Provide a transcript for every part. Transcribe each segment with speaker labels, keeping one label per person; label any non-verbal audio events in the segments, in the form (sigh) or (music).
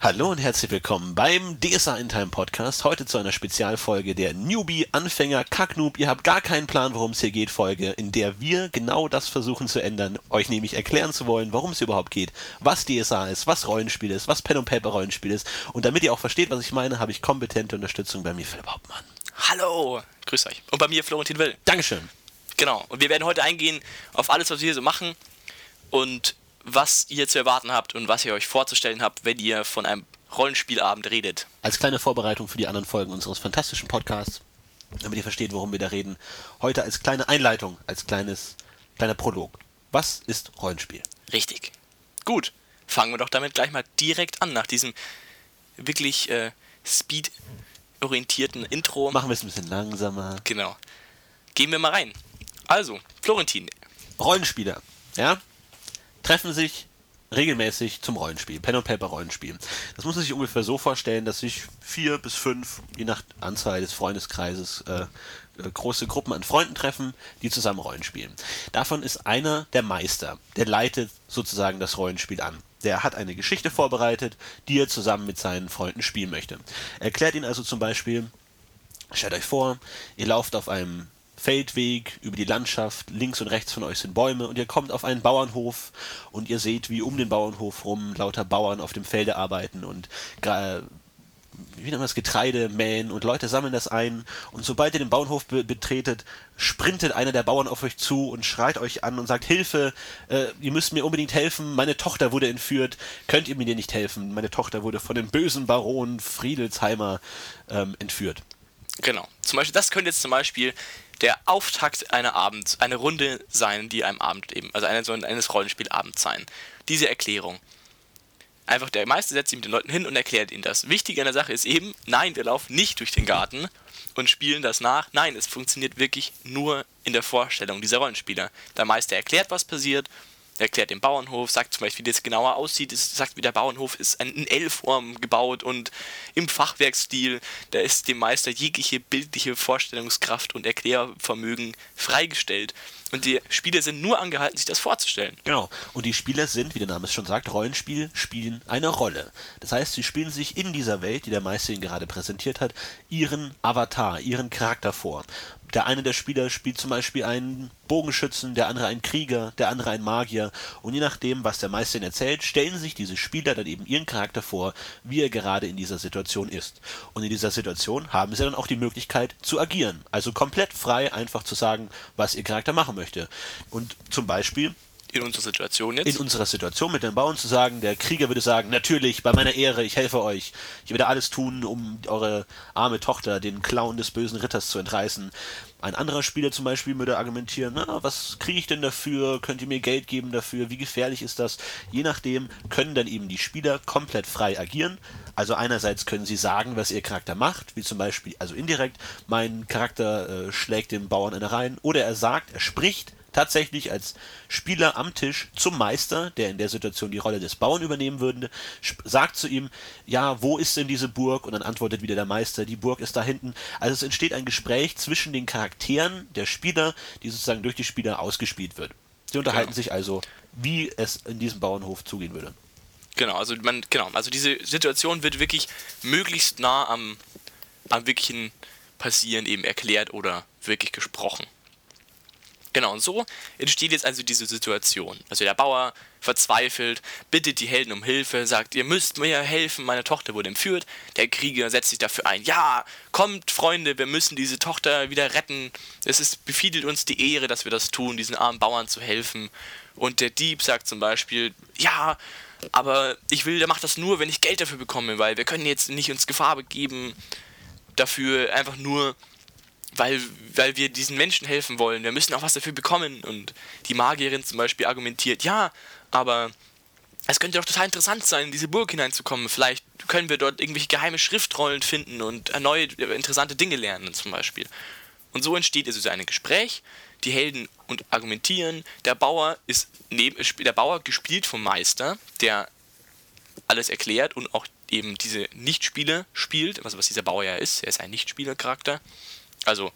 Speaker 1: Hallo und herzlich willkommen beim DSA in Time Podcast. Heute zu einer Spezialfolge der Newbie Anfänger Kacknoob. Ihr habt gar keinen Plan, worum es hier geht, Folge, in der wir genau das versuchen zu ändern, euch nämlich erklären zu wollen, worum es überhaupt geht, was DSA ist, was Rollenspiel ist, was Pen und Paper Rollenspiel ist. Und damit ihr auch versteht, was ich meine, habe ich kompetente Unterstützung bei mir, Philipp Hauptmann.
Speaker 2: Hallo, grüß euch. Und bei mir Florentin Will.
Speaker 1: Dankeschön.
Speaker 2: Genau. Und wir werden heute eingehen auf alles, was wir hier so machen und was ihr zu erwarten habt und was ihr euch vorzustellen habt, wenn ihr von einem Rollenspielabend redet.
Speaker 1: Als kleine Vorbereitung für die anderen Folgen unseres fantastischen Podcasts, damit ihr versteht, worum wir da reden, heute als kleine Einleitung, als kleines, kleiner Prolog. Was ist Rollenspiel?
Speaker 2: Richtig. Gut. Fangen wir doch damit gleich mal direkt an, nach diesem wirklich äh, speed-orientierten Intro.
Speaker 1: Machen wir es ein bisschen langsamer.
Speaker 2: Genau. Gehen wir mal rein. Also, Florentin.
Speaker 1: Rollenspieler, ja? Treffen sich regelmäßig zum Rollenspiel, Pen und Paper Rollenspiel. Das muss man sich ungefähr so vorstellen, dass sich vier bis fünf, je nach Anzahl des Freundeskreises, äh, äh, große Gruppen an Freunden treffen, die zusammen Rollen spielen. Davon ist einer der Meister, der leitet sozusagen das Rollenspiel an. Der hat eine Geschichte vorbereitet, die er zusammen mit seinen Freunden spielen möchte. Er erklärt ihnen also zum Beispiel, stellt euch vor, ihr lauft auf einem Feldweg über die Landschaft, links und rechts von euch sind Bäume und ihr kommt auf einen Bauernhof und ihr seht, wie um den Bauernhof rum lauter Bauern auf dem Felde arbeiten und wie nennt man das, Getreide mähen und Leute sammeln das ein und sobald ihr den Bauernhof be betretet, sprintet einer der Bauern auf euch zu und schreit euch an und sagt, Hilfe, äh, ihr müsst mir unbedingt helfen, meine Tochter wurde entführt, könnt ihr mir nicht helfen? Meine Tochter wurde von dem bösen Baron Friedelsheimer ähm, entführt.
Speaker 2: Genau. Zum Beispiel, das könnte jetzt zum Beispiel der Auftakt einer Abend, eine Runde sein, die einem Abend eben, also eine, so eines Rollenspielabends sein. Diese Erklärung. Einfach der Meister setzt sich mit den Leuten hin und erklärt ihnen das. Wichtig an der Sache ist eben, nein, wir laufen nicht durch den Garten und spielen das nach. Nein, es funktioniert wirklich nur in der Vorstellung dieser Rollenspieler. Der Meister erklärt, was passiert erklärt den Bauernhof, sagt zum Beispiel, wie das genauer aussieht, es sagt, wie der Bauernhof ist in L-Form gebaut und im Fachwerkstil, da ist dem Meister jegliche bildliche Vorstellungskraft und Erklärvermögen freigestellt. Und die Spieler sind nur angehalten, sich das vorzustellen.
Speaker 1: Genau. Und die Spieler sind, wie der Name es schon sagt, Rollenspiel spielen eine Rolle. Das heißt, sie spielen sich in dieser Welt, die der Meister ihnen gerade präsentiert hat, ihren Avatar, ihren Charakter vor. Der eine der Spieler spielt zum Beispiel einen Bogenschützen, der andere einen Krieger, der andere einen Magier. Und je nachdem, was der Meister ihnen erzählt, stellen sich diese Spieler dann eben ihren Charakter vor, wie er gerade in dieser Situation ist. Und in dieser Situation haben sie dann auch die Möglichkeit zu agieren. Also komplett frei, einfach zu sagen, was ihr Charakter machen möchte. Und zum Beispiel
Speaker 2: in unserer Situation jetzt?
Speaker 1: In unserer Situation mit den Bauern zu sagen, der Krieger würde sagen, natürlich, bei meiner Ehre, ich helfe euch. Ich werde alles tun, um eure arme Tochter, den Clown des bösen Ritters zu entreißen. Ein anderer Spieler zum Beispiel würde argumentieren, na, was kriege ich denn dafür? Könnt ihr mir Geld geben dafür? Wie gefährlich ist das? Je nachdem können dann eben die Spieler komplett frei agieren. Also einerseits können sie sagen, was ihr Charakter macht, wie zum Beispiel, also indirekt, mein Charakter äh, schlägt dem Bauern eine rein, oder er sagt, er spricht, tatsächlich als Spieler am Tisch zum Meister, der in der Situation die Rolle des Bauern übernehmen würde, sagt zu ihm, ja, wo ist denn diese Burg? Und dann antwortet wieder der Meister, die Burg ist da hinten. Also es entsteht ein Gespräch zwischen den Charakteren der Spieler, die sozusagen durch die Spieler ausgespielt wird. Sie unterhalten genau. sich also, wie es in diesem Bauernhof zugehen würde.
Speaker 2: Genau, also man, genau, also diese Situation wird wirklich möglichst nah am, am wirklichen Passieren eben erklärt oder wirklich gesprochen. Genau, und so entsteht jetzt also diese Situation. Also der Bauer verzweifelt, bittet die Helden um Hilfe, sagt, ihr müsst mir helfen, meine Tochter wurde entführt. Der Krieger setzt sich dafür ein, ja, kommt Freunde, wir müssen diese Tochter wieder retten. Es ist, befiedelt uns die Ehre, dass wir das tun, diesen armen Bauern zu helfen. Und der Dieb sagt zum Beispiel, ja, aber ich will, der macht das nur, wenn ich Geld dafür bekomme, weil wir können jetzt nicht uns Gefahr begeben, dafür einfach nur weil, weil wir diesen Menschen helfen wollen. Wir müssen auch was dafür bekommen. Und die Magierin zum Beispiel argumentiert, ja, aber es könnte doch total interessant sein, in diese Burg hineinzukommen. Vielleicht können wir dort irgendwelche geheime Schriftrollen finden und erneut interessante Dinge lernen zum Beispiel. Und so entsteht also ein Gespräch. Die Helden und argumentieren. Der Bauer ist neben, der Bauer gespielt vom Meister, der alles erklärt und auch eben diese Nichtspieler spielt, also was dieser Bauer ja ist. Er ist ein Nichtspielercharakter. Also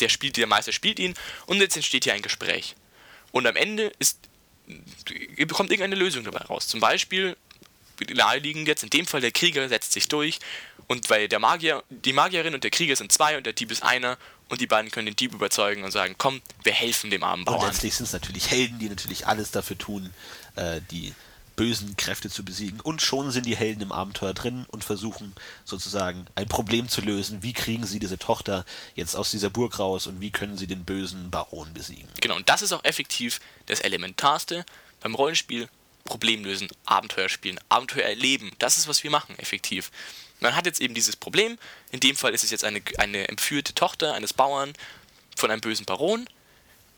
Speaker 2: der spielt, der Meister spielt ihn und jetzt entsteht hier ein Gespräch. Und am Ende ist, kommt irgendeine Lösung dabei raus. Zum Beispiel naheliegend jetzt. In dem Fall der Krieger setzt sich durch und weil der Magier, die Magierin und der Krieger sind zwei und der Dieb ist einer und die beiden können den Dieb überzeugen und sagen, komm, wir helfen dem armen Bauern.
Speaker 1: Und letztlich sind es natürlich Helden, die natürlich alles dafür tun, äh, die bösen Kräfte zu besiegen. Und schon sind die Helden im Abenteuer drin und versuchen sozusagen ein Problem zu lösen. Wie kriegen sie diese Tochter jetzt aus dieser Burg raus und wie können sie den bösen Baron besiegen?
Speaker 2: Genau, und das ist auch effektiv das Elementarste beim Rollenspiel. Problem lösen, Abenteuer spielen, Abenteuer erleben. Das ist, was wir machen, effektiv. Man hat jetzt eben dieses Problem. In dem Fall ist es jetzt eine, eine entführte Tochter eines Bauern von einem bösen Baron.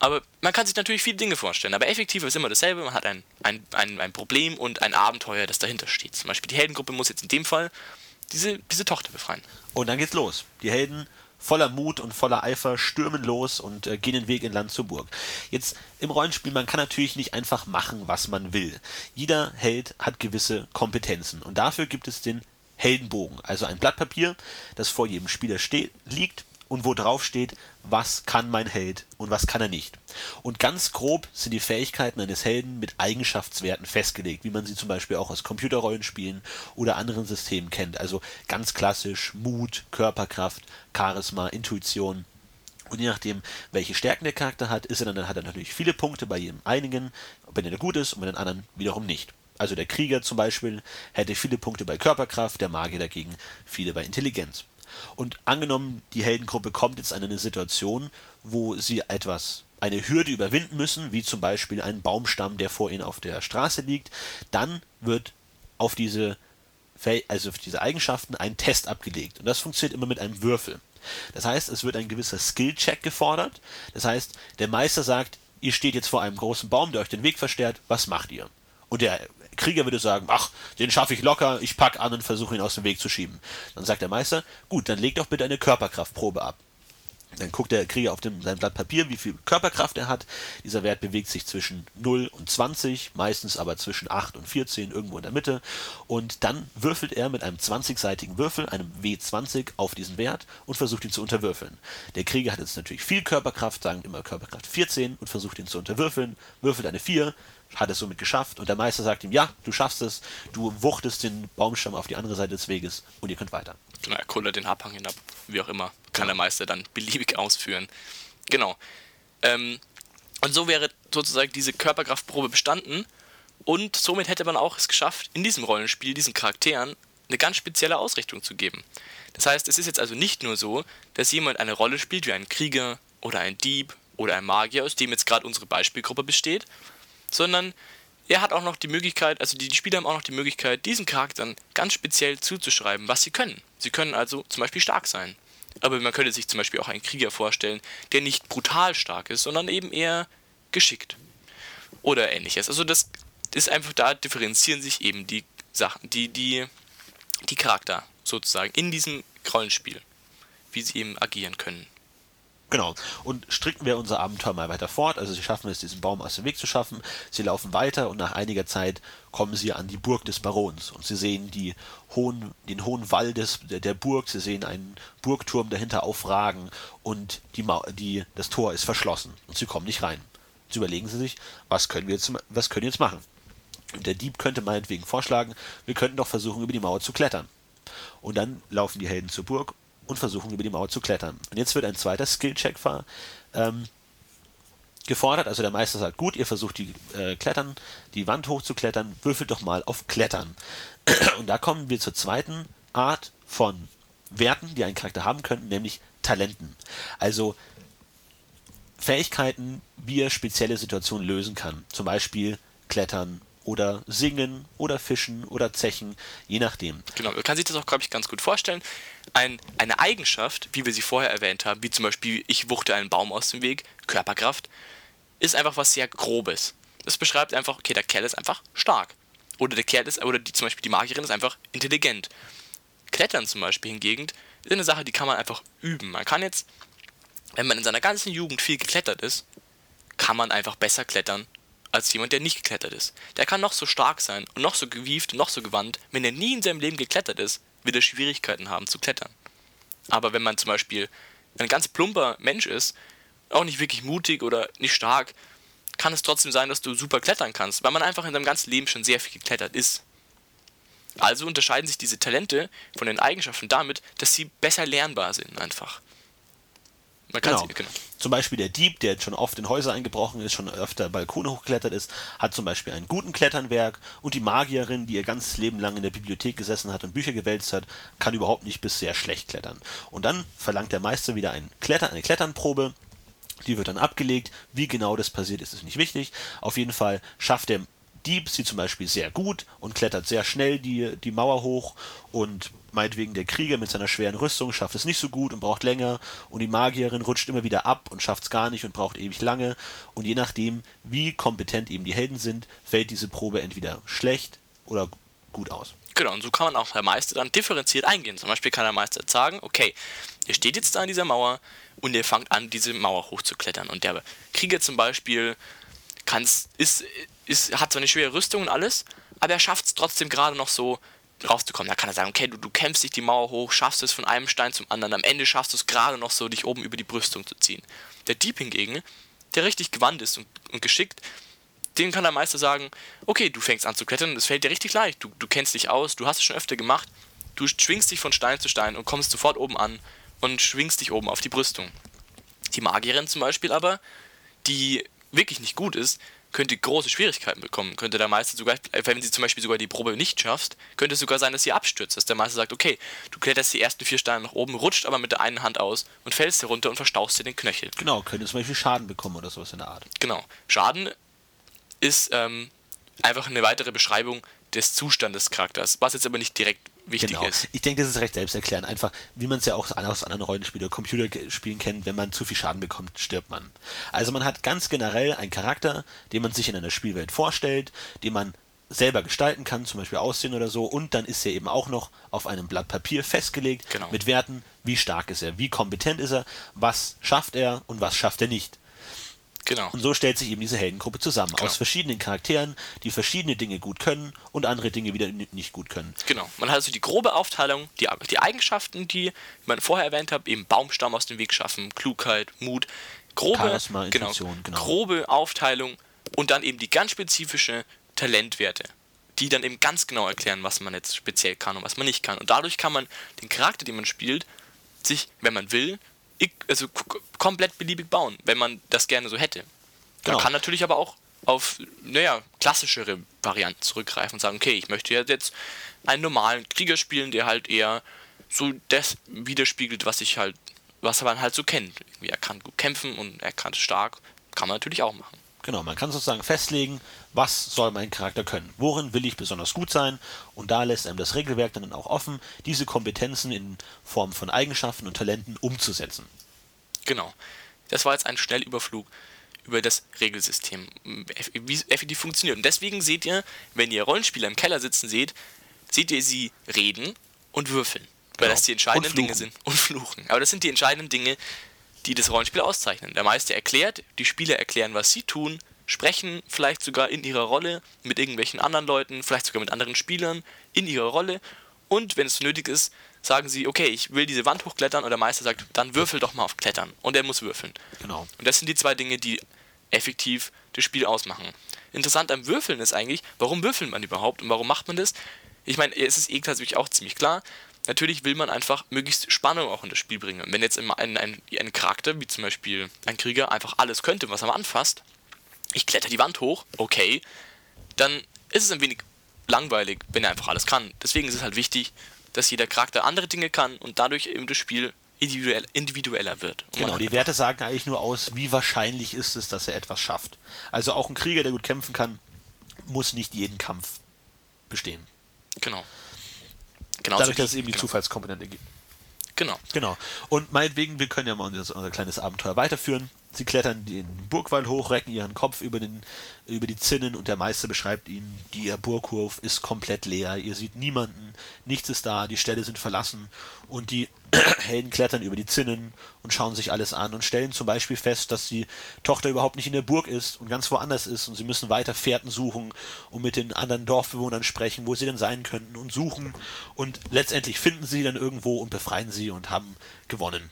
Speaker 2: Aber man kann sich natürlich viele Dinge vorstellen. Aber effektiv ist immer dasselbe. Man hat ein, ein, ein, ein Problem und ein Abenteuer, das dahinter steht. Zum Beispiel die Heldengruppe muss jetzt in dem Fall diese, diese Tochter befreien.
Speaker 1: Und dann geht's los. Die Helden voller Mut und voller Eifer stürmen los und äh, gehen den Weg in Land zur Burg. Jetzt im Rollenspiel, man kann natürlich nicht einfach machen, was man will. Jeder Held hat gewisse Kompetenzen und dafür gibt es den Heldenbogen, also ein Blatt Papier, das vor jedem Spieler steht, liegt und wo drauf steht, was kann mein Held und was kann er nicht. Und ganz grob sind die Fähigkeiten eines Helden mit Eigenschaftswerten festgelegt, wie man sie zum Beispiel auch aus Computerrollenspielen oder anderen Systemen kennt. Also ganz klassisch Mut, Körperkraft, Charisma, Intuition. Und je nachdem, welche Stärken der Charakter hat, ist er dann, hat er natürlich viele Punkte bei jedem einigen, wenn er gut ist und bei den anderen wiederum nicht. Also der Krieger zum Beispiel hätte viele Punkte bei Körperkraft, der Magier dagegen viele bei Intelligenz. Und angenommen, die Heldengruppe kommt jetzt an eine Situation, wo sie etwas, eine Hürde überwinden müssen, wie zum Beispiel einen Baumstamm, der vor ihnen auf der Straße liegt, dann wird auf diese, also auf diese Eigenschaften ein Test abgelegt. Und das funktioniert immer mit einem Würfel. Das heißt, es wird ein gewisser Skill-Check gefordert. Das heißt, der Meister sagt, ihr steht jetzt vor einem großen Baum, der euch den Weg versperrt, was macht ihr? Und der Krieger würde sagen, ach, den schaffe ich locker, ich pack an und versuche ihn aus dem Weg zu schieben. Dann sagt der Meister, gut, dann leg doch bitte eine Körperkraftprobe ab. Dann guckt der Krieger auf dem, sein Blatt Papier, wie viel Körperkraft er hat. Dieser Wert bewegt sich zwischen 0 und 20, meistens aber zwischen 8 und 14, irgendwo in der Mitte. Und dann würfelt er mit einem 20-seitigen Würfel, einem W20, auf diesen Wert und versucht ihn zu unterwürfeln. Der Krieger hat jetzt natürlich viel Körperkraft, sagen immer Körperkraft 14 und versucht ihn zu unterwürfeln, würfelt eine 4, hat es somit geschafft und der Meister sagt ihm, ja, du schaffst es, du wuchtest den Baumstamm auf die andere Seite des Weges und ihr könnt weiter.
Speaker 2: Genau, er kullert den Abhang hinab, wie auch immer, kann der Meister dann beliebig ausführen. Genau. Ähm, und so wäre sozusagen diese Körperkraftprobe bestanden und somit hätte man auch es geschafft, in diesem Rollenspiel diesen Charakteren eine ganz spezielle Ausrichtung zu geben. Das heißt, es ist jetzt also nicht nur so, dass jemand eine Rolle spielt wie ein Krieger oder ein Dieb oder ein Magier, aus dem jetzt gerade unsere Beispielgruppe besteht, sondern er hat auch noch die Möglichkeit, also die, Spieler haben auch noch die Möglichkeit, diesen Charakteren ganz speziell zuzuschreiben, was sie können. Sie können also zum Beispiel stark sein. Aber man könnte sich zum Beispiel auch einen Krieger vorstellen, der nicht brutal stark ist, sondern eben eher geschickt. Oder ähnliches. Also das ist einfach, da differenzieren sich eben die Sachen, die, die, die Charakter sozusagen in diesem Rollenspiel, wie sie eben agieren können.
Speaker 1: Genau. Und stricken wir unser Abenteuer mal weiter fort. Also sie schaffen es, diesen Baum aus dem Weg zu schaffen. Sie laufen weiter und nach einiger Zeit kommen sie an die Burg des Barons. Und sie sehen die hohen, den hohen Wall des, der, der Burg. Sie sehen einen Burgturm dahinter aufragen und die, die, das Tor ist verschlossen. Und sie kommen nicht rein. Jetzt überlegen sie sich, was können wir jetzt, was können wir jetzt machen? Und der Dieb könnte meinetwegen vorschlagen, wir könnten doch versuchen, über die Mauer zu klettern. Und dann laufen die Helden zur Burg und versuchen über die Mauer zu klettern. Und jetzt wird ein zweiter Skill-Check ähm, gefordert. Also der Meister sagt, gut, ihr versucht die äh, Klettern, die Wand hochzuklettern, würfelt doch mal auf Klettern. (clears throat) Und da kommen wir zur zweiten Art von Werten, die ein Charakter haben könnten, nämlich Talenten. Also Fähigkeiten, wie er spezielle Situationen lösen kann. Zum Beispiel Klettern, oder singen oder fischen oder zechen, je nachdem.
Speaker 2: Genau, man kann sich das auch, glaube ich, ganz gut vorstellen. Ein, eine Eigenschaft, wie wir sie vorher erwähnt haben, wie zum Beispiel ich wuchte einen Baum aus dem Weg, Körperkraft, ist einfach was sehr Grobes. Das beschreibt einfach, okay, der Kerl ist einfach stark. Oder der Kerl ist, oder die, zum Beispiel die Magierin ist einfach intelligent. Klettern zum Beispiel hingegen ist eine Sache, die kann man einfach üben. Man kann jetzt, wenn man in seiner ganzen Jugend viel geklettert ist, kann man einfach besser klettern als jemand, der nicht geklettert ist. Der kann noch so stark sein und noch so gewieft, noch so gewandt. Wenn er nie in seinem Leben geklettert ist, wird er Schwierigkeiten haben zu klettern. Aber wenn man zum Beispiel ein ganz plumper Mensch ist, auch nicht wirklich mutig oder nicht stark, kann es trotzdem sein, dass du super klettern kannst, weil man einfach in seinem ganzen Leben schon sehr viel geklettert ist. Also unterscheiden sich diese Talente von den Eigenschaften damit, dass sie besser lernbar sind einfach.
Speaker 1: Man kann genau. Sie, genau. Zum Beispiel der Dieb, der jetzt schon oft in Häuser eingebrochen ist, schon öfter Balkone hochgeklettert ist, hat zum Beispiel einen guten Kletternwerk und die Magierin, die ihr ganzes Leben lang in der Bibliothek gesessen hat und Bücher gewälzt hat, kann überhaupt nicht bis sehr schlecht klettern. Und dann verlangt der Meister wieder ein Kletter, eine Kletternprobe, die wird dann abgelegt. Wie genau das passiert, ist es nicht wichtig. Auf jeden Fall schafft der Dieb sie zum Beispiel sehr gut und klettert sehr schnell die, die Mauer hoch und meinetwegen der Krieger mit seiner schweren Rüstung schafft es nicht so gut und braucht länger und die Magierin rutscht immer wieder ab und schafft es gar nicht und braucht ewig lange und je nachdem, wie kompetent eben die Helden sind, fällt diese Probe entweder schlecht oder gut aus.
Speaker 2: Genau, und so kann man auch der Meister dann differenziert eingehen. Zum Beispiel kann der Meister sagen, okay, ihr steht jetzt da an dieser Mauer und ihr fangt an, diese Mauer hochzuklettern. Und der Krieger zum Beispiel kann's, ist, ist, hat zwar eine schwere Rüstung und alles, aber er schafft es trotzdem gerade noch so rauszukommen. Da kann er sagen, okay, du, du kämpfst dich die Mauer hoch, schaffst es von einem Stein zum anderen, am Ende schaffst du es gerade noch so, dich oben über die Brüstung zu ziehen. Der Dieb hingegen, der richtig gewandt ist und, und geschickt, den kann der Meister sagen, okay, du fängst an zu klettern es fällt dir richtig leicht, du, du kennst dich aus, du hast es schon öfter gemacht, du schwingst dich von Stein zu Stein und kommst sofort oben an und schwingst dich oben auf die Brüstung. Die Magierin zum Beispiel aber, die wirklich nicht gut ist, könnte große Schwierigkeiten bekommen. Könnte der Meister sogar, wenn sie zum Beispiel sogar die Probe nicht schaffst, könnte es sogar sein, dass sie abstürzt. Dass der Meister sagt, okay, du kletterst die ersten vier Steine nach oben, rutscht aber mit der einen Hand aus und fällst herunter und verstauchst dir den Knöchel.
Speaker 1: Genau, könnte zum Beispiel Schaden bekommen oder sowas in der Art.
Speaker 2: Genau. Schaden ist ähm, einfach eine weitere Beschreibung des Zustandes des Charakters, was jetzt aber nicht direkt wichtig genau. ist.
Speaker 1: Ich denke, das ist recht selbsterklärend. Einfach, wie man es ja auch aus anderen Rollenspielen oder Computerspielen kennt, wenn man zu viel Schaden bekommt, stirbt man. Also man hat ganz generell einen Charakter, den man sich in einer Spielwelt vorstellt, den man selber gestalten kann, zum Beispiel Aussehen oder so, und dann ist er eben auch noch auf einem Blatt Papier festgelegt genau. mit Werten, wie stark ist er, wie kompetent ist er, was schafft er und was schafft er nicht. Genau. Und so stellt sich eben diese Heldengruppe zusammen. Genau. Aus verschiedenen Charakteren, die verschiedene Dinge gut können und andere Dinge wieder nicht gut können.
Speaker 2: Genau. Man hat also die grobe Aufteilung, die, die Eigenschaften, die man vorher erwähnt hat, eben Baumstamm aus dem Weg schaffen, Klugheit, Mut, grobe, Charisma, genau, genau. grobe Aufteilung und dann eben die ganz spezifische Talentwerte, die dann eben ganz genau erklären, was man jetzt speziell kann und was man nicht kann. Und dadurch kann man den Charakter, den man spielt, sich, wenn man will, also komplett beliebig bauen, wenn man das gerne so hätte. Genau. Man kann natürlich aber auch auf, naja, klassischere Varianten zurückgreifen und sagen, okay, ich möchte jetzt einen normalen Krieger spielen, der halt eher so das widerspiegelt, was ich halt, was man halt so kennt. Er kann gut kämpfen und er kann stark, kann man natürlich auch machen.
Speaker 1: Genau, man kann sozusagen festlegen, was soll mein Charakter können, worin will ich besonders gut sein und da lässt einem das Regelwerk dann auch offen, diese Kompetenzen in Form von Eigenschaften und Talenten umzusetzen.
Speaker 2: Genau. Das war jetzt ein Schnellüberflug über das Regelsystem, wie es effektiv funktioniert. Und deswegen seht ihr, wenn ihr Rollenspieler im Keller sitzen seht, seht ihr sie reden und würfeln. Weil genau. das die entscheidenden Dinge sind. Und fluchen. Aber das sind die entscheidenden Dinge, die das Rollenspiel auszeichnen. Der Meister erklärt, die Spieler erklären, was sie tun, sprechen vielleicht sogar in ihrer Rolle mit irgendwelchen anderen Leuten, vielleicht sogar mit anderen Spielern in ihrer Rolle. Und wenn es nötig ist, sagen sie, okay, ich will diese Wand hochklettern und der Meister sagt, dann würfel doch mal auf Klettern. Und er muss würfeln.
Speaker 1: Genau.
Speaker 2: Und das sind die zwei Dinge, die effektiv das Spiel ausmachen. Interessant am Würfeln ist eigentlich, warum würfelt man überhaupt und warum macht man das? Ich meine, es ist eh tatsächlich auch ziemlich klar natürlich will man einfach möglichst Spannung auch in das Spiel bringen. wenn jetzt ein, ein, ein Charakter, wie zum Beispiel ein Krieger, einfach alles könnte, was er mal anfasst, ich kletter die Wand hoch, okay, dann ist es ein wenig langweilig, wenn er einfach alles kann. Deswegen ist es halt wichtig, dass jeder Charakter andere Dinge kann und dadurch eben das Spiel individuell, individueller wird.
Speaker 1: Genau, die Werte sagen eigentlich nur aus, wie wahrscheinlich ist es, dass er etwas schafft. Also auch ein Krieger, der gut kämpfen kann, muss nicht jeden Kampf bestehen.
Speaker 2: Genau.
Speaker 1: Genau Dadurch, dass es eben die genau. Zufallskomponente gibt.
Speaker 2: Genau.
Speaker 1: Genau. Und meinetwegen, wir können ja mal unser, unser kleines Abenteuer weiterführen. Sie klettern den Burgwall hoch, recken ihren Kopf über, den, über die Zinnen und der Meister beschreibt ihnen, der Burghof ist komplett leer, ihr seht niemanden, nichts ist da, die Ställe sind verlassen und die (clears throat) Helden klettern über die Zinnen und schauen sich alles an und stellen zum Beispiel fest, dass die Tochter überhaupt nicht in der Burg ist und ganz woanders ist und sie müssen weiter Fährten suchen und mit den anderen Dorfbewohnern sprechen, wo sie denn sein könnten und suchen und letztendlich finden sie dann irgendwo und befreien sie und haben gewonnen.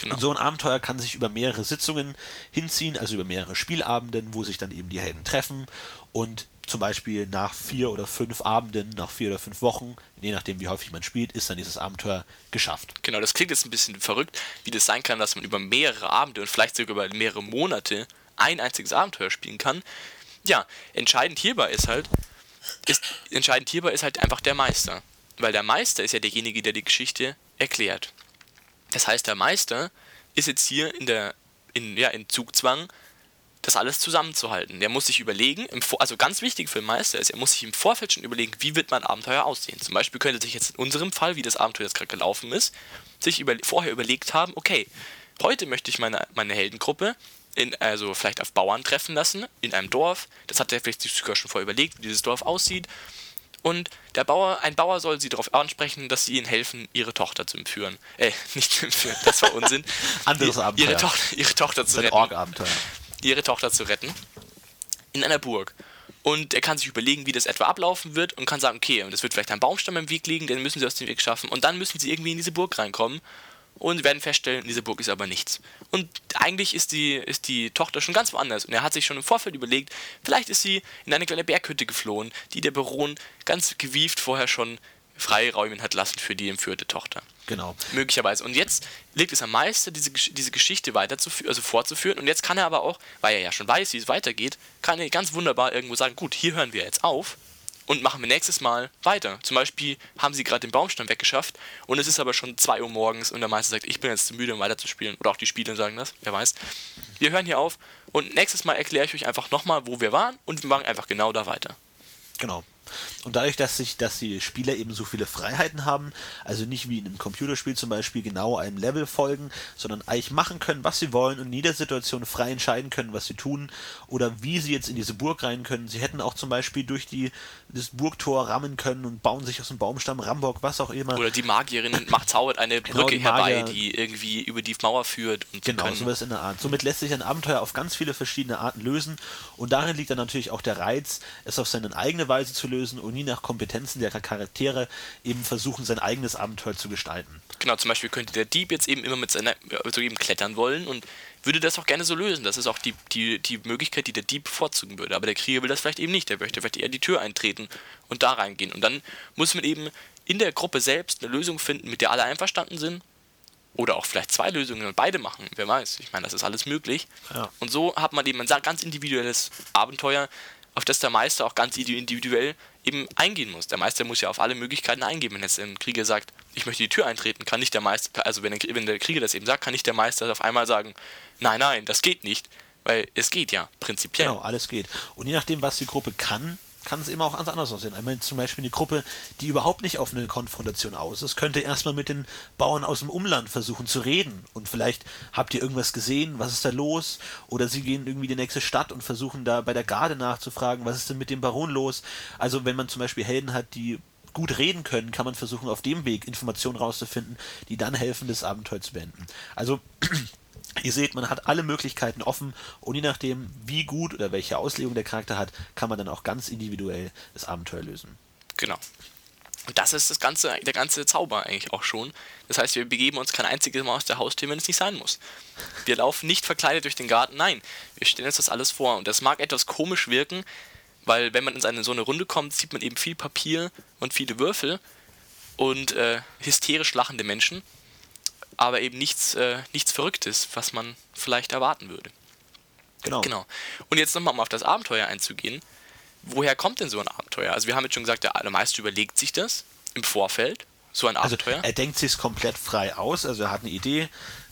Speaker 1: Genau. Und so ein Abenteuer kann sich über mehrere Sitzungen hinziehen, also über mehrere Spielabenden, wo sich dann eben die Helden treffen und zum Beispiel nach vier oder fünf Abenden, nach vier oder fünf Wochen, je nachdem wie häufig man spielt, ist dann dieses Abenteuer geschafft.
Speaker 2: Genau, das klingt jetzt ein bisschen verrückt, wie das sein kann, dass man über mehrere Abende und vielleicht sogar über mehrere Monate ein einziges Abenteuer spielen kann. Ja, entscheidend hierbei ist halt, ist, entscheidend hierbei ist halt einfach der Meister. Weil der Meister ist ja derjenige, der die Geschichte erklärt. Das heißt, der Meister ist jetzt hier in der, in, ja, in Zugzwang, das alles zusammenzuhalten. Der muss sich überlegen, also ganz wichtig für den Meister ist, er muss sich im Vorfeld schon überlegen, wie wird mein Abenteuer aussehen. Zum Beispiel könnte sich jetzt in unserem Fall, wie das Abenteuer jetzt gerade gelaufen ist, sich über, vorher überlegt haben, okay, heute möchte ich meine, meine Heldengruppe in, also vielleicht auf Bauern treffen lassen, in einem Dorf. Das hat er vielleicht sogar schon vorher überlegt, wie dieses Dorf aussieht. Und der Bauer, ein Bauer soll sie darauf ansprechen, dass sie ihnen helfen, ihre Tochter zu entführen. Äh, (laughs) nicht zu entführen, das war Unsinn. (laughs)
Speaker 1: Anderes Abenteuer.
Speaker 2: Ihre Tochter, ihre Tochter zu retten.
Speaker 1: Org-Abenteuer.
Speaker 2: Ihre Tochter zu retten. In einer Burg. Und er kann sich überlegen, wie das etwa ablaufen wird und kann sagen, okay, und es wird vielleicht ein Baumstamm im Weg liegen, den müssen sie aus dem Weg schaffen. Und dann müssen sie irgendwie in diese Burg reinkommen und werden feststellen, diese Burg ist aber nichts. Und eigentlich ist die, ist die Tochter schon ganz woanders und er hat sich schon im Vorfeld überlegt, vielleicht ist sie in eine kleine Berghütte geflohen, die der Baron ganz gewieft vorher schon freiräumen hat lassen für die entführte Tochter.
Speaker 1: Genau.
Speaker 2: Möglicherweise. Und jetzt liegt es am Meister, diese, diese Geschichte weiterzuführen, also fortzuführen. Und jetzt kann er aber auch, weil er ja schon weiß, wie es weitergeht, kann er ganz wunderbar irgendwo sagen, gut, hier hören wir jetzt auf und machen wir nächstes Mal weiter. Zum Beispiel haben sie gerade den Baumstamm weggeschafft und es ist aber schon 2 Uhr morgens und der Meister sagt, ich bin jetzt zu müde, um weiterzuspielen. Oder auch die Spieler sagen das, wer weiß. Wir hören hier auf und nächstes Mal erkläre ich euch einfach nochmal, wo wir waren und wir machen einfach genau da weiter.
Speaker 1: Genau. Und dadurch, dass sich, dass die Spieler eben so viele Freiheiten haben, also nicht wie in einem Computerspiel zum Beispiel genau einem Level folgen, sondern eigentlich machen können, was sie wollen und in jeder Situation frei entscheiden können, was sie tun oder wie sie jetzt in diese Burg rein können. Sie hätten auch zum Beispiel durch die, das Burgtor rammen können und bauen sich aus dem Baumstamm Rambock, was auch immer.
Speaker 2: Oder die Magierin (laughs) macht zaubert eine genau, Brücke genau, herbei, die irgendwie über die Mauer führt.
Speaker 1: Und genau, können. sowas in der Art. Somit lässt sich ein Abenteuer auf ganz viele verschiedene Arten lösen und darin liegt dann natürlich auch der Reiz, es auf seine eigene Weise zu lösen und nie nach Kompetenzen der Charaktere eben versuchen, sein eigenes Abenteuer zu gestalten.
Speaker 2: Genau, zum Beispiel könnte der Dieb jetzt eben immer mit seiner, so eben klettern wollen und würde das auch gerne so lösen. Das ist auch die, die, die Möglichkeit, die der Dieb bevorzugen würde. Aber der Krieger will das vielleicht eben nicht. Der möchte vielleicht eher die Tür eintreten und da reingehen. Und dann muss man eben in der Gruppe selbst eine Lösung finden, mit der alle einverstanden sind. Oder auch vielleicht zwei Lösungen und beide machen. Wer weiß. Ich meine, das ist alles möglich. Ja. Und so hat man eben ein ganz individuelles Abenteuer, auf das der Meister auch ganz individuell eben eingehen muss. Der Meister muss ja auf alle Möglichkeiten eingehen. Wenn jetzt ein Krieger sagt, ich möchte die Tür eintreten, kann nicht der Meister, also wenn der, wenn der Krieger das eben sagt, kann nicht der Meister auf einmal sagen, nein, nein, das geht nicht. Weil es geht ja, prinzipiell.
Speaker 1: Genau, alles geht. Und je nachdem, was die Gruppe kann, kann es immer auch anders aussehen. Einmal zum Beispiel eine Gruppe, die überhaupt nicht auf eine Konfrontation aus ist, könnte erstmal mit den Bauern aus dem Umland versuchen zu reden. Und vielleicht habt ihr irgendwas gesehen, was ist da los? Oder sie gehen irgendwie in die nächste Stadt und versuchen da bei der Garde nachzufragen, was ist denn mit dem Baron los? Also wenn man zum Beispiel Helden hat, die gut reden können, kann man versuchen, auf dem Weg Informationen rauszufinden, die dann helfen, das Abenteuer zu beenden. Also (clears throat) Ihr seht, man hat alle Möglichkeiten offen und je nachdem, wie gut oder welche Auslegung der Charakter hat, kann man dann auch ganz individuell das Abenteuer lösen.
Speaker 2: Genau. Und das ist das ganze, der ganze Zauber eigentlich auch schon. Das heißt, wir begeben uns kein einziges Mal aus der Haustür, wenn es nicht sein muss. Wir laufen nicht verkleidet durch den Garten, nein, wir stellen uns das alles vor. Und das mag etwas komisch wirken, weil wenn man in eine, so eine Runde kommt, sieht man eben viel Papier und viele Würfel und äh, hysterisch lachende Menschen aber eben nichts, äh, nichts Verrücktes, was man vielleicht erwarten würde.
Speaker 1: Genau.
Speaker 2: genau. Und jetzt nochmal, um auf das Abenteuer einzugehen. Woher kommt denn so ein Abenteuer? Also wir haben jetzt schon gesagt, der Meister überlegt sich das im Vorfeld, so ein also Abenteuer.
Speaker 1: Also er denkt sich komplett frei aus, also er hat eine Idee,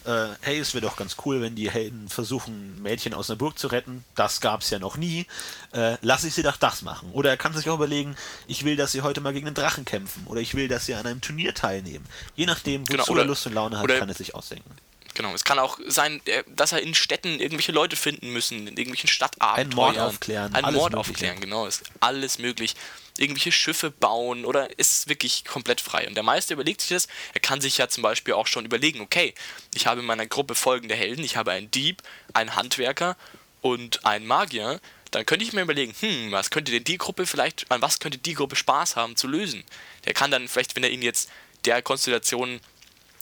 Speaker 1: äh, hey, es wäre doch ganz cool, wenn die Helden versuchen, Mädchen aus einer Burg zu retten. Das gab es ja noch nie. Äh, lass ich sie doch das machen. Oder er kann sich auch überlegen, ich will, dass sie heute mal gegen einen Drachen kämpfen. Oder ich will, dass sie an einem Turnier teilnehmen. Je nachdem, wozu genau, oder, er Lust und Laune hat, kann er sich ausdenken.
Speaker 2: Genau, es kann auch sein, dass er in Städten irgendwelche Leute finden müssen, in irgendwelchen Stadtabenteuern.
Speaker 1: Ein Mord aufklären.
Speaker 2: Ein Mord mögliche. aufklären, genau, ist alles möglich irgendwelche Schiffe bauen oder ist wirklich komplett frei. Und der Meister überlegt sich das. Er kann sich ja zum Beispiel auch schon überlegen, okay, ich habe in meiner Gruppe folgende Helden, ich habe einen Dieb, einen Handwerker und einen Magier. Dann könnte ich mir überlegen, hm, was könnte denn die Gruppe vielleicht, an was könnte die Gruppe Spaß haben zu lösen? Der kann dann vielleicht, wenn er ihn jetzt der Konstellation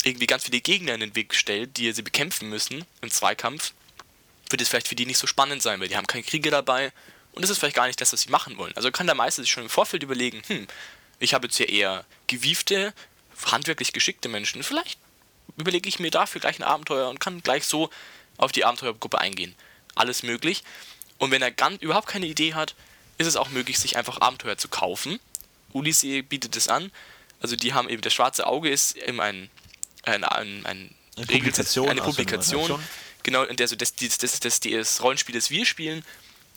Speaker 2: irgendwie ganz viele Gegner in den Weg stellt, die sie bekämpfen müssen im Zweikampf, wird es vielleicht für die nicht so spannend sein, weil die haben keinen Krieger dabei und das ist vielleicht gar nicht das, was sie machen wollen. Also kann der Meister sich schon im Vorfeld überlegen, hm, ich habe jetzt hier eher gewiefte, handwerklich geschickte Menschen, vielleicht überlege ich mir dafür gleich ein Abenteuer und kann gleich so auf die Abenteuergruppe eingehen. Alles möglich. Und wenn er ganz, überhaupt keine Idee hat, ist es auch möglich, sich einfach Abenteuer zu kaufen. Odyssey bietet es an. Also die haben eben, das schwarze Auge ist eben ein, ein, ein, ein
Speaker 1: eine Publikation.
Speaker 2: Eine Publikation genau, in der also das, das, das, das, das Rollenspiel, das wir spielen,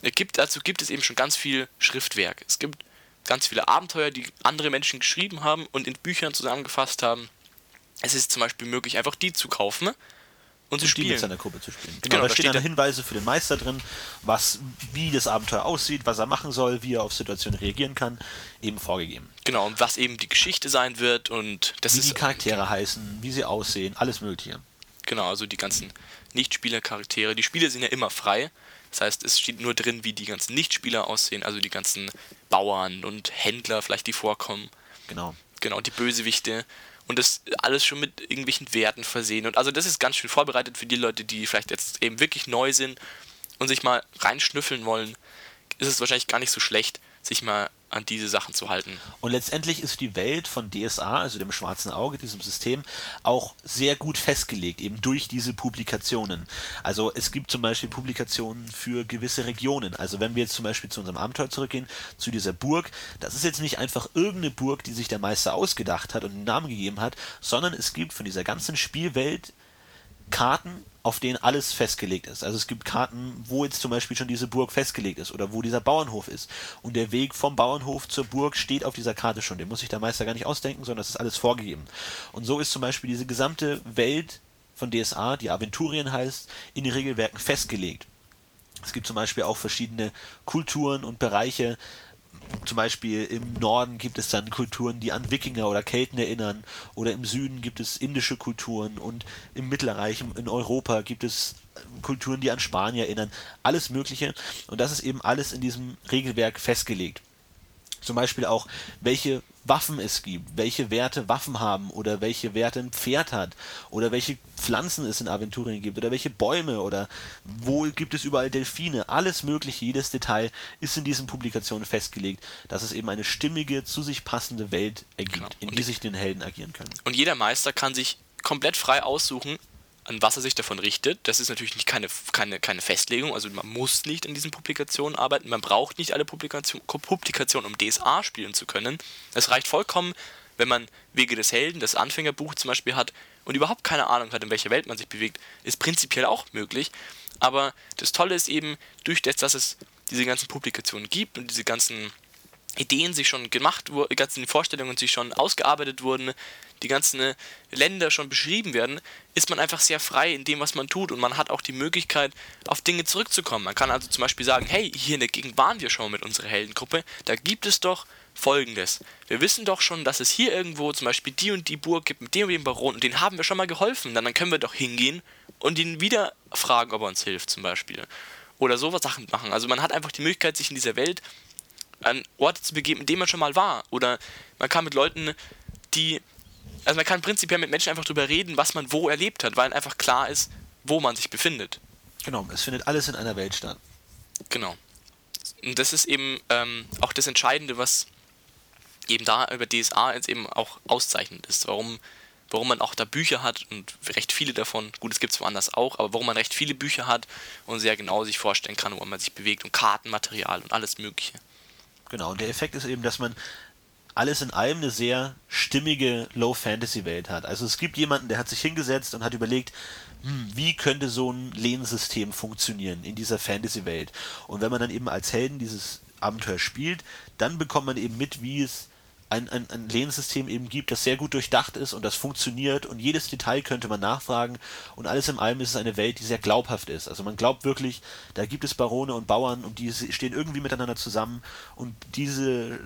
Speaker 2: gibt, dazu gibt es eben schon ganz viel Schriftwerk. Es gibt ganz viele Abenteuer, die andere Menschen geschrieben haben und in Büchern zusammengefasst haben. Es ist zum Beispiel möglich, einfach die zu kaufen und zu spielen. Die
Speaker 1: mit seiner Gruppe zu spielen. Genau, genau da, stehen dann Hinweise für den Meister drin, was, wie das Abenteuer aussieht, was er machen soll, wie er auf Situationen reagieren kann, eben vorgegeben.
Speaker 2: Genau, und was eben die Geschichte sein wird und
Speaker 1: das wie ist. Wie die Charaktere äh, heißen, wie sie aussehen, alles Mögliche.
Speaker 2: Genau, also die ganzen Nichtspieler-Charaktere. Die Spiele sind ja immer frei. Das heißt, es steht nur drin, wie die ganzen Nichtspieler aussehen, also die ganzen Bauern und Händler vielleicht, die vorkommen.
Speaker 1: Genau.
Speaker 2: Genau, die Bösewichte. Und das alles schon mit irgendwelchen Werten versehen. Und also das ist ganz schön vorbereitet für die Leute, die vielleicht jetzt eben wirklich neu sind und sich mal reinschnüffeln wollen. Ist es wahrscheinlich gar nicht so schlecht, sich mal an diese Sachen zu halten.
Speaker 1: Und letztendlich ist die Welt von DSA, also dem schwarzen Auge, diesem System, auch sehr gut festgelegt, eben durch diese Publikationen. Also es gibt zum Beispiel Publikationen für gewisse Regionen. Also wenn wir jetzt zum Beispiel zu unserem Abenteuer zurückgehen, zu dieser Burg, das ist jetzt nicht einfach irgendeine Burg, die sich der Meister ausgedacht hat und einen Namen gegeben hat, sondern es gibt von dieser ganzen Spielwelt Karten, auf denen alles festgelegt ist. Also es gibt Karten, wo jetzt zum Beispiel schon diese Burg festgelegt ist oder wo dieser Bauernhof ist. Und der Weg vom Bauernhof zur Burg steht auf dieser Karte schon. Den muss sich der Meister gar nicht ausdenken, sondern das ist alles vorgegeben. Und so ist zum Beispiel diese gesamte Welt von DSA, die Aventurien heißt, in den Regelwerken festgelegt. Es gibt zum Beispiel auch verschiedene Kulturen und Bereiche, zum Beispiel im Norden gibt es dann Kulturen, die an Wikinger oder Kelten erinnern, oder im Süden gibt es indische Kulturen und im Mittelreich, in Europa gibt es Kulturen, die an Spanier erinnern, alles Mögliche. Und das ist eben alles in diesem Regelwerk festgelegt. Zum Beispiel auch, welche Waffen es gibt, welche Werte Waffen haben oder welche Werte ein Pferd hat oder welche Pflanzen es in Aventurien gibt oder welche Bäume oder wo gibt es überall Delfine. Alles mögliche, jedes Detail ist in diesen Publikationen festgelegt, dass es eben eine stimmige, zu sich passende Welt ergibt, genau. in die sich den Helden agieren können.
Speaker 2: Und jeder Meister kann sich komplett frei aussuchen, an was er sich davon richtet. Das ist natürlich nicht keine, keine, keine Festlegung, also man muss nicht an diesen Publikationen arbeiten, man braucht nicht alle Publikation, Publikationen, um DSA spielen zu können. Es reicht vollkommen, wenn man Wege des Helden, das Anfängerbuch zum Beispiel hat und überhaupt keine Ahnung hat, in welcher Welt man sich bewegt, ist prinzipiell auch möglich. Aber das Tolle ist eben, durch das, dass es diese ganzen Publikationen gibt und diese ganzen Ideen sich schon gemacht wurden, die ganzen Vorstellungen sich schon ausgearbeitet wurden, die ganzen äh, Länder schon beschrieben werden, ist man einfach sehr frei in dem, was man tut und man hat auch die Möglichkeit, auf Dinge zurückzukommen. Man kann also zum Beispiel sagen, hey, hier in der Gegend waren wir schon mit unserer Heldengruppe, da gibt es doch folgendes. Wir wissen doch schon, dass es hier irgendwo zum Beispiel die und die Burg gibt mit dem und dem Baron und den haben wir schon mal geholfen. Dann, dann können wir doch hingehen und ihn wieder fragen, ob er uns hilft zum Beispiel. Oder sowas Sachen machen. Also man hat einfach die Möglichkeit, sich in dieser Welt an Orte zu begeben, in denen man schon mal war. Oder man kann mit Leuten, die. Also man kann prinzipiell mit Menschen einfach darüber reden, was man wo erlebt hat, weil einfach klar ist, wo man sich befindet.
Speaker 1: Genau, es findet alles in einer Welt statt.
Speaker 2: Genau. Und das ist eben ähm, auch das Entscheidende, was eben da über DSA jetzt eben auch auszeichnend ist. Warum, warum man auch da Bücher hat und recht viele davon, gut, es gibt es woanders auch, aber warum man recht viele Bücher hat und sehr genau sich vorstellen kann, wo man sich bewegt und Kartenmaterial und alles Mögliche.
Speaker 1: Genau, und der Effekt ist eben, dass man alles in allem eine sehr stimmige Low-Fantasy-Welt hat. Also es gibt jemanden, der hat sich hingesetzt und hat überlegt, hm, wie könnte so ein Lehnensystem funktionieren in dieser Fantasy-Welt. Und wenn man dann eben als Helden dieses Abenteuer spielt, dann bekommt man eben mit, wie es ein, ein, ein Lehnensystem eben gibt, das sehr gut durchdacht ist und das funktioniert und jedes Detail könnte man nachfragen und alles in allem ist es eine Welt, die sehr glaubhaft ist. Also man glaubt wirklich, da gibt es Barone und Bauern und die stehen irgendwie miteinander zusammen und diese,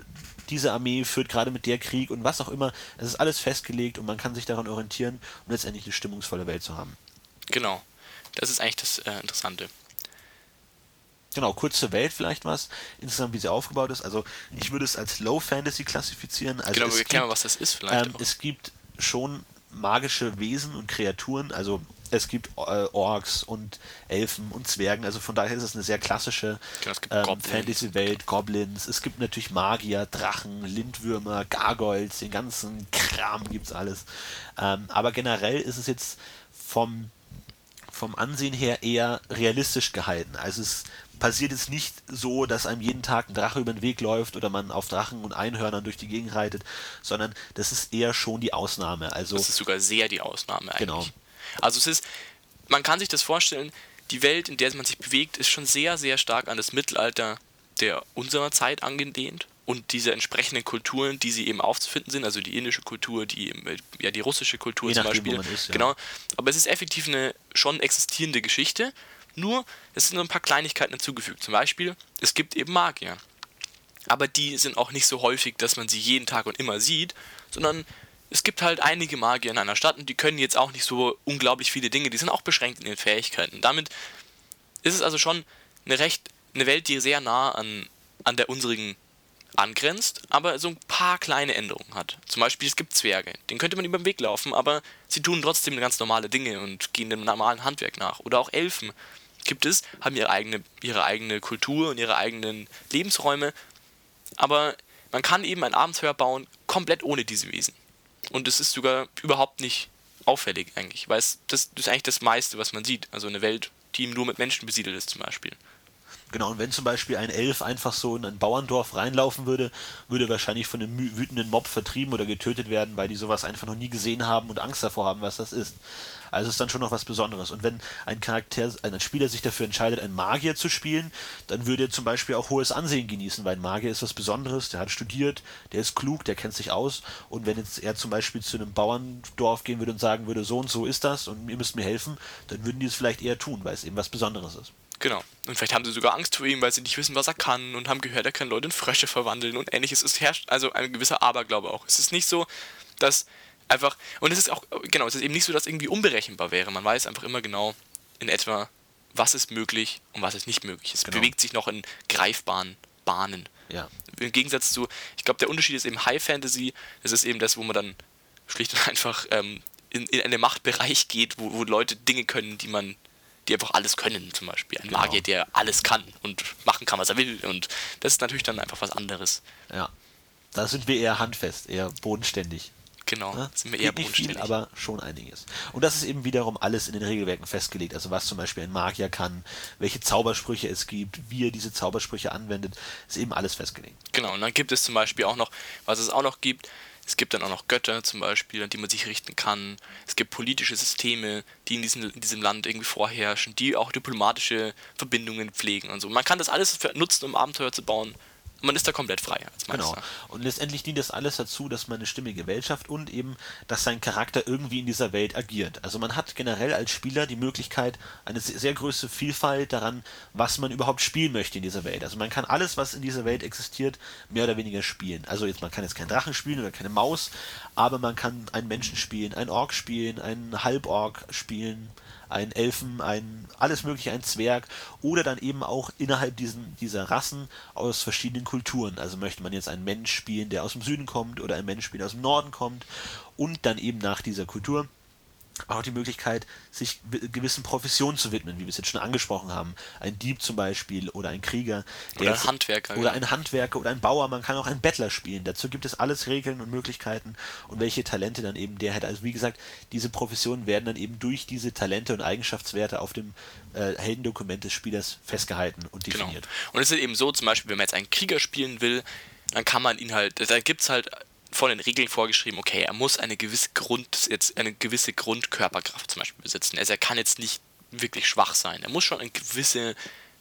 Speaker 1: diese Armee führt gerade mit der Krieg und was auch immer. Es ist alles festgelegt und man kann sich daran orientieren, um letztendlich eine stimmungsvolle Welt zu haben.
Speaker 2: Genau. Das ist eigentlich das äh, Interessante.
Speaker 1: Genau, kurz zur Welt vielleicht was, insgesamt wie sie aufgebaut ist. Also ich würde es als Low Fantasy klassifizieren. Also
Speaker 2: genau, erklären wir, was das ist vielleicht.
Speaker 1: Ähm, es gibt schon magische Wesen und Kreaturen, also es gibt äh, Orks und Elfen und Zwergen, also von daher ist es eine sehr klassische
Speaker 2: Genau,
Speaker 1: ähm, Fantasy-Welt, Goblins, es gibt natürlich Magier, Drachen, Lindwürmer, Gargoyles, den ganzen Kram gibt's alles. Ähm, aber generell ist es jetzt vom, vom Ansehen her eher realistisch gehalten. Also es passiert jetzt nicht so, dass einem jeden Tag ein Drache über den Weg läuft oder man auf Drachen und Einhörnern durch die Gegend reitet, sondern das ist eher schon die Ausnahme. Also
Speaker 2: Das ist sogar sehr die Ausnahme eigentlich.
Speaker 1: Genau.
Speaker 2: Also es ist, man kann sich das vorstellen, die Welt, in der man sich bewegt, ist schon sehr, sehr stark an das Mittelalter der unserer Zeit angelehnt und diese entsprechenden Kulturen, die sie eben aufzufinden sind, also die indische Kultur, die, ja, die russische Kultur
Speaker 1: Je
Speaker 2: zum Beispiel.
Speaker 1: man ist, ja.
Speaker 2: Genau. Aber es ist effektiv eine schon existierende Geschichte, nur es sind so ein paar Kleinigkeiten hinzugefügt. Zum Beispiel, es gibt eben Magier. Aber die sind auch nicht so häufig, dass man sie jeden Tag und immer sieht, sondern es gibt halt einige Magier in einer Stadt und die können jetzt auch nicht so unglaublich viele Dinge, die sind auch beschränkt in ihren Fähigkeiten. Damit ist es also schon eine recht eine Welt, die sehr nah an, an der unsrigen angrenzt, aber so ein paar kleine Änderungen hat. Zum Beispiel, es gibt Zwerge, denen könnte man über den Weg laufen, aber sie tun trotzdem ganz normale Dinge und gehen dem normalen Handwerk nach. Oder auch Elfen gibt es, haben ihre eigene, ihre eigene Kultur und ihre eigenen Lebensräume, aber man kann eben ein Abenteuer bauen, komplett ohne diese Wesen. Und es ist sogar überhaupt nicht auffällig eigentlich, weil es, das, das ist eigentlich das meiste, was man sieht. Also eine Welt, die nur mit Menschen besiedelt ist zum Beispiel.
Speaker 1: Genau, und wenn zum Beispiel ein Elf einfach so in ein Bauerndorf reinlaufen würde, würde wahrscheinlich von einem wütenden Mob vertrieben oder getötet werden, weil die sowas einfach noch nie gesehen haben und Angst davor haben, was das ist. Also ist dann schon noch was Besonderes. Und wenn ein Charakter, ein Spieler sich dafür entscheidet, einen Magier zu spielen, dann würde er zum Beispiel auch hohes Ansehen genießen, weil ein Magier ist was Besonderes, der hat studiert, der ist klug, der kennt sich aus. Und wenn jetzt er zum Beispiel zu einem Bauerndorf gehen würde und sagen würde, so und so ist das und ihr müsst mir helfen, dann würden die es vielleicht eher tun, weil es eben was Besonderes ist.
Speaker 2: Genau. Und vielleicht haben sie sogar Angst vor ihm, weil sie nicht wissen, was er kann und haben gehört, er kann Leute in Frösche verwandeln und ähnliches. Es herrscht also ein gewisser Aberglaube auch. Es ist nicht so, dass einfach, und es ist auch, genau, es ist eben nicht so, dass irgendwie unberechenbar wäre. Man weiß einfach immer genau in etwa, was ist möglich und was ist nicht möglich. Es
Speaker 1: Genau.
Speaker 2: bewegt sich noch in greifbaren Bahnen.
Speaker 1: Ja.
Speaker 2: Im Gegensatz zu, ich glaube, der Unterschied ist eben High Fantasy, das ist eben das, wo man dann schlicht und (laughs) einfach ähm, in, in einen Machtbereich geht, wo, wo Leute Dinge können, die man, die einfach alles können, zum Beispiel. Ein
Speaker 1: Genau.
Speaker 2: Magier, der alles kann und machen kann, was er will. Und das ist natürlich dann einfach was anderes.
Speaker 1: Ja. Da sind wir eher handfest, eher bodenständig.
Speaker 2: Genau,
Speaker 1: Ne?
Speaker 2: sind wir eher
Speaker 1: nicht viel,
Speaker 2: bodenständig.
Speaker 1: aber schon einiges. Und das ist eben wiederum alles in den Regelwerken festgelegt. Also was zum Beispiel ein Magier kann, welche Zaubersprüche es gibt, wie er diese Zaubersprüche anwendet, ist eben alles festgelegt.
Speaker 2: Genau, und dann gibt es zum Beispiel auch noch, was es auch noch gibt, es gibt dann auch noch Götter zum Beispiel, an die man sich richten kann. Es gibt politische Systeme, die in diesem, in diesem Land irgendwie vorherrschen, die auch diplomatische Verbindungen pflegen und so. Man kann das alles nutzen, um Abenteuer zu bauen. Man ist da komplett frei als Meister.
Speaker 1: Genau. Und letztendlich dient das alles dazu, dass man eine stimmige Welt schafft und eben, dass sein Charakter irgendwie in dieser Welt agiert. Also man hat generell als Spieler die Möglichkeit, eine se- sehr große Vielfalt daran, was man überhaupt spielen möchte in dieser Welt. Also man kann alles, was in dieser Welt existiert, mehr oder weniger spielen. Also jetzt, man kann jetzt keinen Drachen spielen oder keine Maus, aber man kann einen Menschen spielen, einen Ork spielen, einen Halborg spielen, einen Elfen, ein alles mögliche, ein Zwerg oder dann eben auch innerhalb diesen, dieser Rassen aus verschiedenen Kulturen. Also möchte man jetzt einen Mensch spielen, der aus dem Süden kommt oder einen Mensch spielen, der aus dem Norden kommt und dann eben nach dieser Kultur auch die Möglichkeit, sich wi- gewissen Professionen zu widmen, wie wir es jetzt schon angesprochen haben. Ein Dieb zum Beispiel oder ein Krieger. der
Speaker 2: Oder ein Handwerker,
Speaker 1: Oder
Speaker 2: genau.
Speaker 1: ein Handwerker oder ein Bauer. Man kann auch einen Bettler spielen. Dazu gibt es alles Regeln und Möglichkeiten und welche Talente dann eben der hat. Also wie gesagt, diese Professionen werden dann eben durch diese Talente und Eigenschaftswerte auf dem äh, Heldendokument des Spielers festgehalten und
Speaker 2: Genau.
Speaker 1: definiert.
Speaker 2: Und es ist eben so, zum Beispiel, wenn man jetzt einen Krieger spielen will, dann kann man ihn halt, da gibt es halt von den Regeln vorgeschrieben, okay, er muss eine gewisse Grund, jetzt eine gewisse Grundkörperkraft zum Beispiel besitzen. Also er kann jetzt nicht wirklich schwach sein. Er muss schon eine gewisse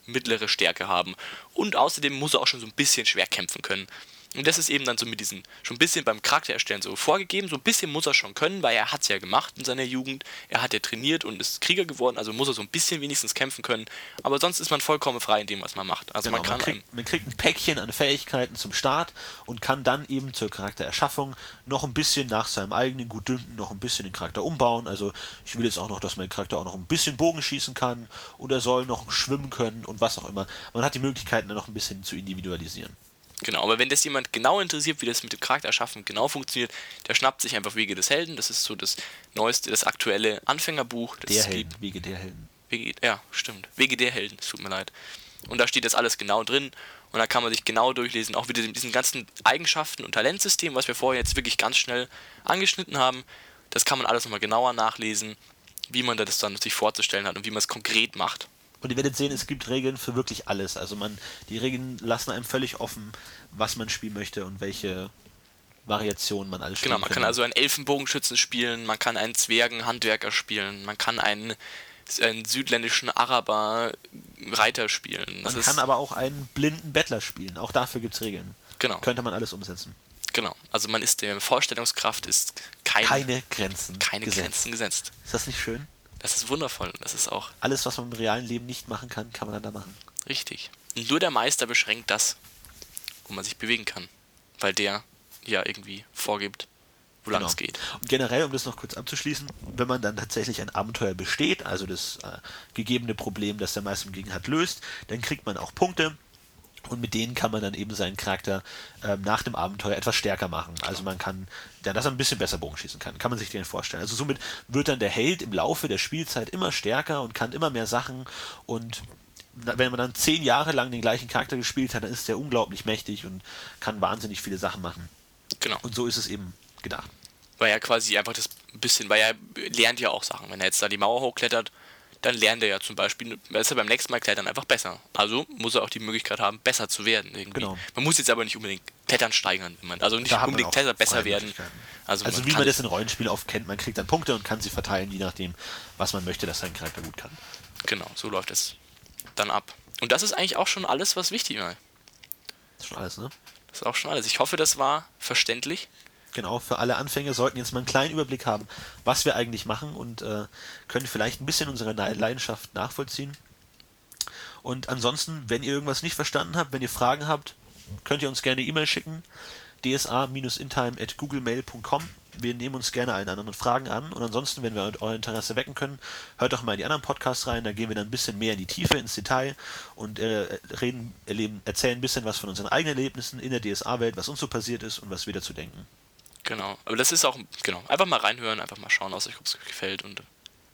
Speaker 2: mittlere Stärke haben. Und außerdem muss er auch schon so ein bisschen schwer kämpfen können. Und das ist eben dann so mit diesen, schon ein bisschen beim Charakter erstellen so vorgegeben, so ein bisschen muss er schon können, weil er hat es ja gemacht in seiner Jugend, er hat ja trainiert und ist Krieger geworden, also muss er so ein bisschen wenigstens kämpfen können, aber sonst ist man vollkommen frei in dem, was man macht. Also
Speaker 1: Genau,
Speaker 2: man kann
Speaker 1: man, kriegt, man kriegt ein Päckchen an Fähigkeiten zum Start und kann dann eben zur Charaktererschaffung noch ein bisschen nach seinem eigenen Gutdünken noch ein bisschen den Charakter umbauen. Also ich will jetzt auch noch, dass mein Charakter auch noch ein bisschen Bogen schießen kann und er soll noch schwimmen können und was auch immer. Man hat die Möglichkeiten dann noch ein bisschen zu individualisieren.
Speaker 2: Genau, aber wenn das jemand genau interessiert, wie das mit dem Charakterschaffen genau funktioniert, der schnappt sich einfach Wege des Helden. Das ist so das neueste, das aktuelle Anfängerbuch. Das
Speaker 1: Der Helden. Wege der Helden.
Speaker 2: Wege, ja, stimmt. Wege der Helden, es tut mir leid. Und da steht das alles genau drin. Und da kann man sich genau durchlesen, auch wieder diesen ganzen Eigenschaften und Talentsystem, was wir vorher jetzt wirklich ganz schnell angeschnitten haben. Das kann man alles nochmal genauer nachlesen, wie man das dann sich vorzustellen hat und wie man es konkret macht.
Speaker 1: Und ihr werdet sehen, es gibt Regeln für wirklich alles. Also man, die Regeln lassen einem völlig offen, was man spielen möchte und welche Variationen man alles spielen
Speaker 2: Genau, man kann also einen Elfenbogenschützen spielen, man kann einen Zwergenhandwerker spielen, man kann einen, einen südländischen Araber Reiter spielen. Das
Speaker 1: man kann aber auch einen blinden Bettler spielen. Auch dafür gibt es Regeln.
Speaker 2: genau,
Speaker 1: Könnte man alles umsetzen.
Speaker 2: genau. Also man ist der Vorstellungskraft ist kein,
Speaker 1: Keine Grenzen.
Speaker 2: keine
Speaker 1: gesetzt.
Speaker 2: Grenzen gesetzt.
Speaker 1: Ist das nicht schön?
Speaker 2: Das ist wundervoll. Das ist auch
Speaker 1: Alles, was man im realen Leben nicht machen kann, kann man dann da machen.
Speaker 2: richtig. Und nur der Meister beschränkt das, wo man sich bewegen kann. Weil der ja irgendwie vorgibt, wo lang
Speaker 1: Genau.
Speaker 2: es geht.
Speaker 1: Und generell, um das noch kurz abzuschließen, wenn man dann tatsächlich ein Abenteuer besteht, also das äh, gegebene Problem, das der Meister gegen hat, löst, dann kriegt man auch Punkte. Und mit denen kann man dann eben seinen Charakter ähm, nach dem Abenteuer etwas stärker machen. Also man kann, ja, dass er ein bisschen besser Bogen schießen kann, kann man sich den vorstellen. Also somit wird dann der Held im Laufe der Spielzeit immer stärker und kann immer mehr Sachen. Und wenn man dann zehn Jahre lang den gleichen Charakter gespielt hat, dann ist der unglaublich mächtig und kann wahnsinnig viele Sachen machen.
Speaker 2: Genau.
Speaker 1: Und so ist es eben gedacht.
Speaker 2: Weil er quasi einfach das bisschen, weil er lernt ja auch Sachen. Wenn er jetzt da die Mauer hochklettert, dann lernt er ja zum Beispiel, ist er beim nächsten Mal klettern einfach besser. Also muss er auch die Möglichkeit haben, besser zu werden irgendwie.
Speaker 1: Genau.
Speaker 2: Man muss jetzt aber nicht unbedingt Klettern steigern, wenn man, also nicht unbedingt Klettern besser werden. Also,
Speaker 1: Also,
Speaker 2: man
Speaker 1: wie man das in Rollenspielen oft kennt, man kriegt dann Punkte und kann sie verteilen, je nachdem, was man möchte, dass sein Charakter gut kann.
Speaker 2: Genau, so läuft es dann ab. Und das ist eigentlich auch schon alles, was wichtig war.
Speaker 1: Das ist schon alles, ne?
Speaker 2: Das ist auch schon alles. Ich hoffe, das war verständlich.
Speaker 1: Genau, für alle Anfänger sollten jetzt mal einen kleinen Überblick haben, was wir eigentlich machen und äh, können vielleicht ein bisschen unsere Leidenschaft nachvollziehen. Und ansonsten, wenn ihr irgendwas nicht verstanden habt, wenn ihr Fragen habt, könnt ihr uns gerne E-Mail schicken. dsa-intime.googlemail.com Wir nehmen uns gerne allen anderen Fragen an. Und ansonsten, wenn wir euer Interesse wecken können, hört doch mal in die anderen Podcasts rein. Da gehen wir dann ein bisschen mehr in die Tiefe, ins Detail und äh, reden, erleben, erzählen ein bisschen was von unseren eigenen Erlebnissen in der DSA-Welt, was uns so passiert ist und was wir dazu denken.
Speaker 2: Genau. Aber das ist auch, genau, einfach mal reinhören, einfach mal schauen, aus euch, ob es gefällt und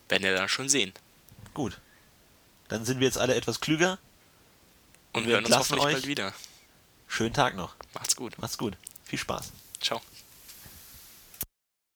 Speaker 2: werden ja dann schon sehen.
Speaker 1: Gut. Dann sind wir jetzt alle etwas klüger.
Speaker 2: Und
Speaker 1: Wir
Speaker 2: hören uns hoffentlich
Speaker 1: euch.
Speaker 2: bald wieder.
Speaker 1: Schönen Tag noch.
Speaker 2: Macht's gut.
Speaker 1: Macht's gut. Viel Spaß.
Speaker 2: Ciao.